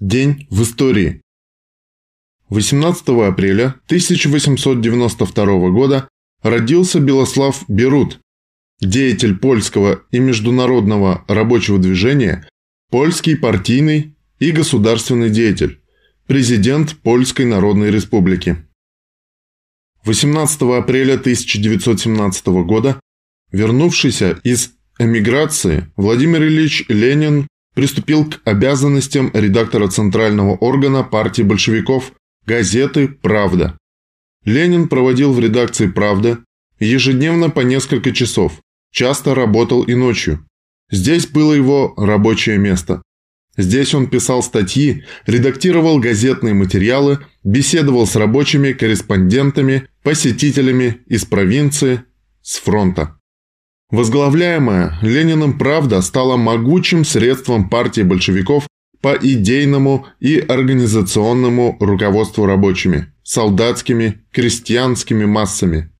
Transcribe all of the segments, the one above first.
День в истории. 18 апреля 1892 года родился Белослав Берут, деятель польского и международного рабочего движения, польский партийный и государственный деятель, президент Польской Народной Республики. 18 апреля 1917 года, вернувшийся из эмиграции, Владимир Ильич Ленин приступил к обязанностям редактора центрального органа партии большевиков газеты «Правда». Ленин проводил в редакции «Правда» ежедневно по несколько часов, часто работал и ночью. Здесь было его рабочее место. Здесь он писал статьи, редактировал газетные материалы, беседовал с рабочими, корреспондентами, посетителями из провинции, с фронта. Возглавляемая Лениным «Правда» стала могучим средством партии большевиков по идейному и организационному руководству рабочими, солдатскими, крестьянскими массами.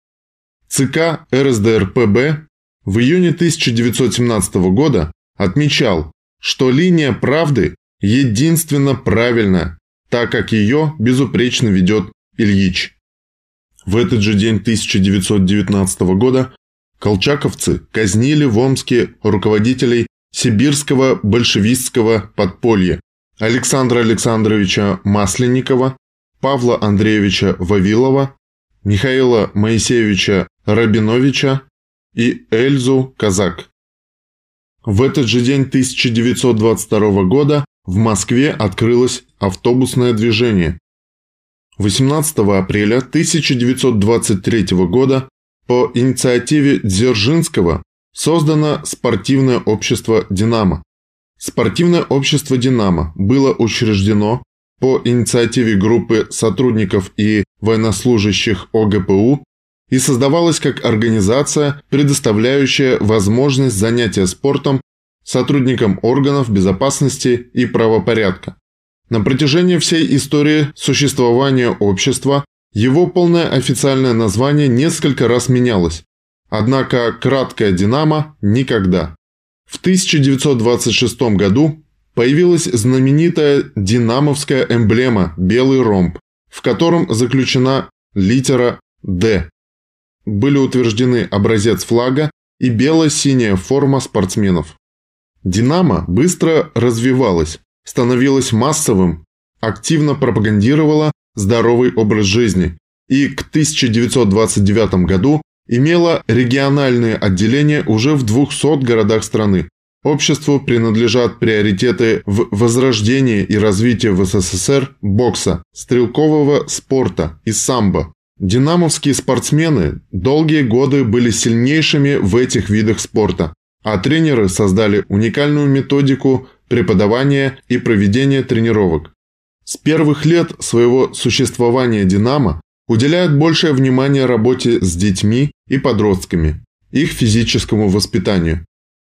ЦК РСДРПБ в июне 1917 года отмечал, что линия правды единственно правильна, так как ее безупречно ведет Ильич. В этот же день 1919 года Колчаковцы казнили в Омске руководителей сибирского большевистского подполья Александра Александровича Масленникова, Павла Андреевича Вавилова, Михаила Моисеевича Рабиновича и Эльзу Казак. В этот же день 1922 года в Москве открылось автобусное движение. 18 апреля 1923 года по инициативе Дзержинского создано спортивное общество «Динамо». Спортивное общество «Динамо» было учреждено по инициативе группы сотрудников и военнослужащих ОГПУ и создавалось как организация, предоставляющая возможность занятия спортом сотрудникам органов безопасности и правопорядка. На протяжении всей истории существования общества его полное официальное название несколько раз менялось, однако краткое «Динамо» никогда. В 1926 году появилась знаменитая динамовская эмблема «Белый ромб», в котором заключена литера «Д». Были утверждены образец флага и бело-синяя форма спортсменов. «Динамо» быстро развивалась, становилась массовым, активно пропагандировала здоровый образ жизни и к 1929 году имела региональные отделения уже в 200 городах страны. Обществу принадлежат приоритеты в возрождении и развитии в СССР бокса, стрелкового спорта и самбо. Динамовские спортсмены долгие годы были сильнейшими в этих видах спорта, а тренеры создали уникальную методику преподавания и проведения тренировок. С первых лет своего существования «Динамо» уделяет большее внимание работе с детьми и подростками, их физическому воспитанию.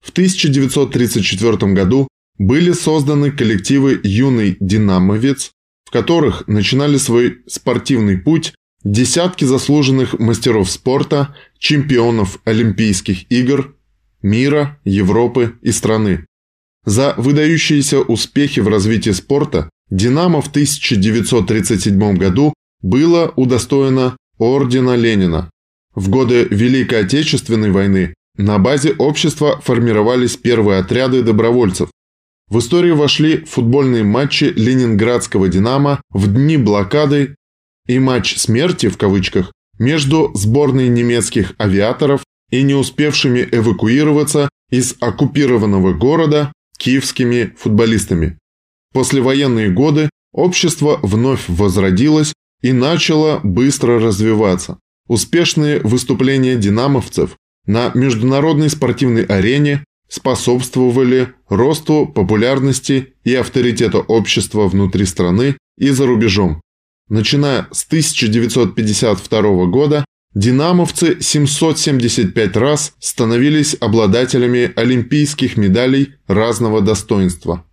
В 1934 году были созданы коллективы «Юный динамовец», в которых начинали свой спортивный путь десятки заслуженных мастеров спорта, чемпионов Олимпийских игр, мира, Европы и страны. За выдающиеся успехи в развитии спорта «Динамо» в 1937 году было удостоено Ордена Ленина. В годы Великой Отечественной войны на базе общества формировались первые отряды добровольцев. В историю вошли футбольные матчи ленинградского «Динамо» в дни блокады и матч «смерти» в кавычках между сборной немецких авиаторов и не успевшими эвакуироваться из оккупированного города киевскими футболистами. Послевоенные годы общество вновь возродилось и начало быстро развиваться. Успешные выступления динамовцев на международной спортивной арене способствовали росту популярности и авторитета общества внутри страны и за рубежом. Начиная с 1952 года динамовцы 775 раз становились обладателями олимпийских медалей разного достоинства.